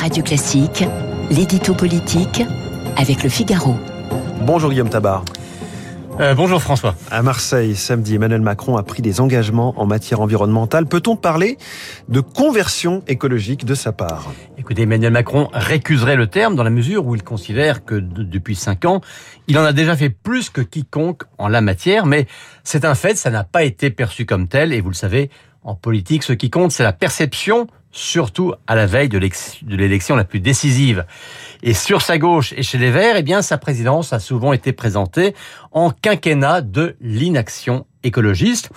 Radio Classique, l'édito politique avec le Figaro. Bonjour Guillaume Tabar. Euh, bonjour François. À Marseille, samedi, Emmanuel Macron a pris des engagements en matière environnementale. Peut-on parler de conversion écologique de sa part? Écoutez, Emmanuel Macron récuserait le terme dans la mesure où il considère que depuis cinq ans, il en a déjà fait plus que quiconque en la matière, mais c'est un fait, ça n'a pas été perçu comme tel, et vous le savez, en politique, ce qui compte, c'est la perception surtout à la veille de l'élection la plus décisive. Et sur sa gauche et chez les Verts, eh bien, sa présidence a souvent été présentée en quinquennat de l'inaction écologiste.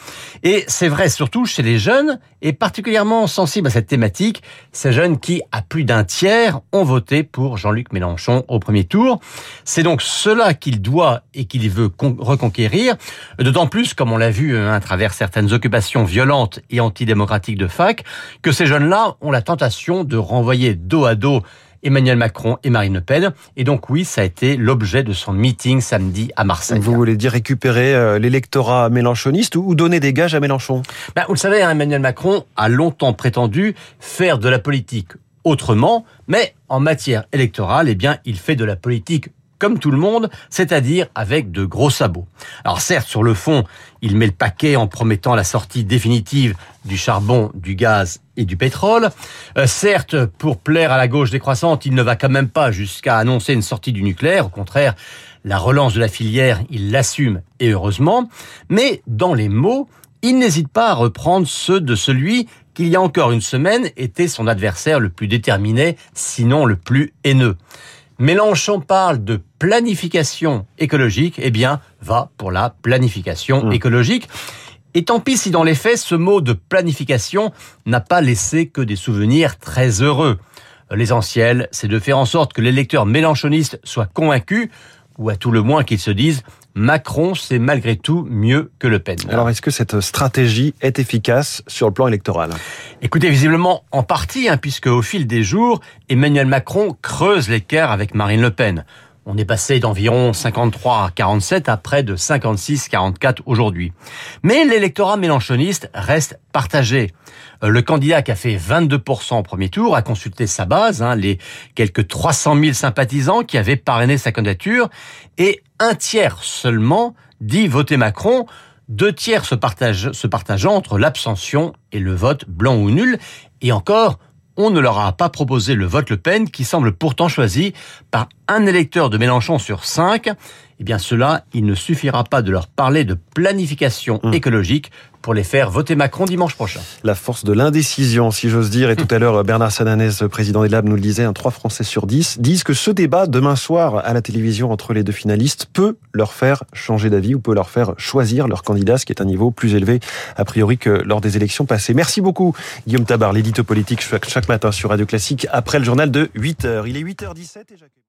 Et c'est vrai surtout chez les jeunes, et particulièrement sensibles à cette thématique, ces jeunes qui, à plus d'un tiers, ont voté pour Jean-Luc Mélenchon au premier tour. C'est donc cela qu'il doit et qu'il veut reconquérir, d'autant plus, comme on l'a vu hein, à travers certaines occupations violentes et antidémocratiques de fac, que ces jeunes-là ont la tentation de renvoyer dos à dos Emmanuel Macron et Marine Le Pen. Et donc oui, ça a été l'objet de son meeting samedi à Marseille. Vous voulez dire récupérer euh, l'électorat mélenchoniste ou donner des gages à Mélenchon? Ben, Vous le savez, hein, Emmanuel Macron a longtemps prétendu faire de la politique autrement, mais en matière électorale, eh bien, il fait de la politique comme tout le monde, c'est-à-dire avec de gros sabots. Alors certes, sur le fond, il met le paquet en promettant la sortie définitive du charbon, du gaz et du pétrole. Euh, certes, pour plaire à la gauche décroissante, il ne va quand même pas jusqu'à annoncer une sortie du nucléaire. Au contraire, la relance de la filière, il l'assume et heureusement. Mais dans les mots, il n'hésite pas à reprendre ceux de celui qui, il y a encore une semaine, était son adversaire le plus déterminé, sinon le plus haineux. Mélenchon parle de planification écologique, eh bien, va pour la planification mmh. écologique. Et tant pis si dans les faits, ce mot de planification n'a pas laissé que des souvenirs très heureux. L'essentiel, c'est de faire en sorte que les lecteurs mélenchonistes soient convaincus, ou à tout le moins qu'ils se disent Macron, c'est malgré tout mieux que Le Pen. Alors, est-ce que cette stratégie est efficace sur le plan électoral? Écoutez, visiblement en partie, hein, puisque au fil des jours, Emmanuel Macron creuse l'écart avec Marine Le Pen. On est passé d'environ 53 à 47 à près de 56-44 aujourd'hui. Mais l'électorat mélanchoniste reste partagé. Euh, le candidat qui a fait 22% au premier tour a consulté sa base, hein, les quelques 300 000 sympathisants qui avaient parrainé sa candidature, et un tiers seulement dit voter Macron, deux tiers se, partagent, se partageant entre l'abstention et le vote blanc ou nul, et encore on ne leur a pas proposé le vote Le Pen, qui semble pourtant choisi par un électeur de Mélenchon sur cinq. Eh bien, cela, il ne suffira pas de leur parler de planification hum. écologique pour les faire voter Macron dimanche prochain. La force de l'indécision, si j'ose dire. Et tout à l'heure, Bernard Sananès, président des Labs, nous le disait, un 3 Français sur 10 disent que ce débat demain soir à la télévision entre les deux finalistes peut leur faire changer d'avis ou peut leur faire choisir leur candidat, ce qui est un niveau plus élevé a priori que lors des élections passées. Merci beaucoup Guillaume Tabar, l'édito politique chaque matin sur Radio Classique après le journal de 8h. Il est 8h17 et j'accueille...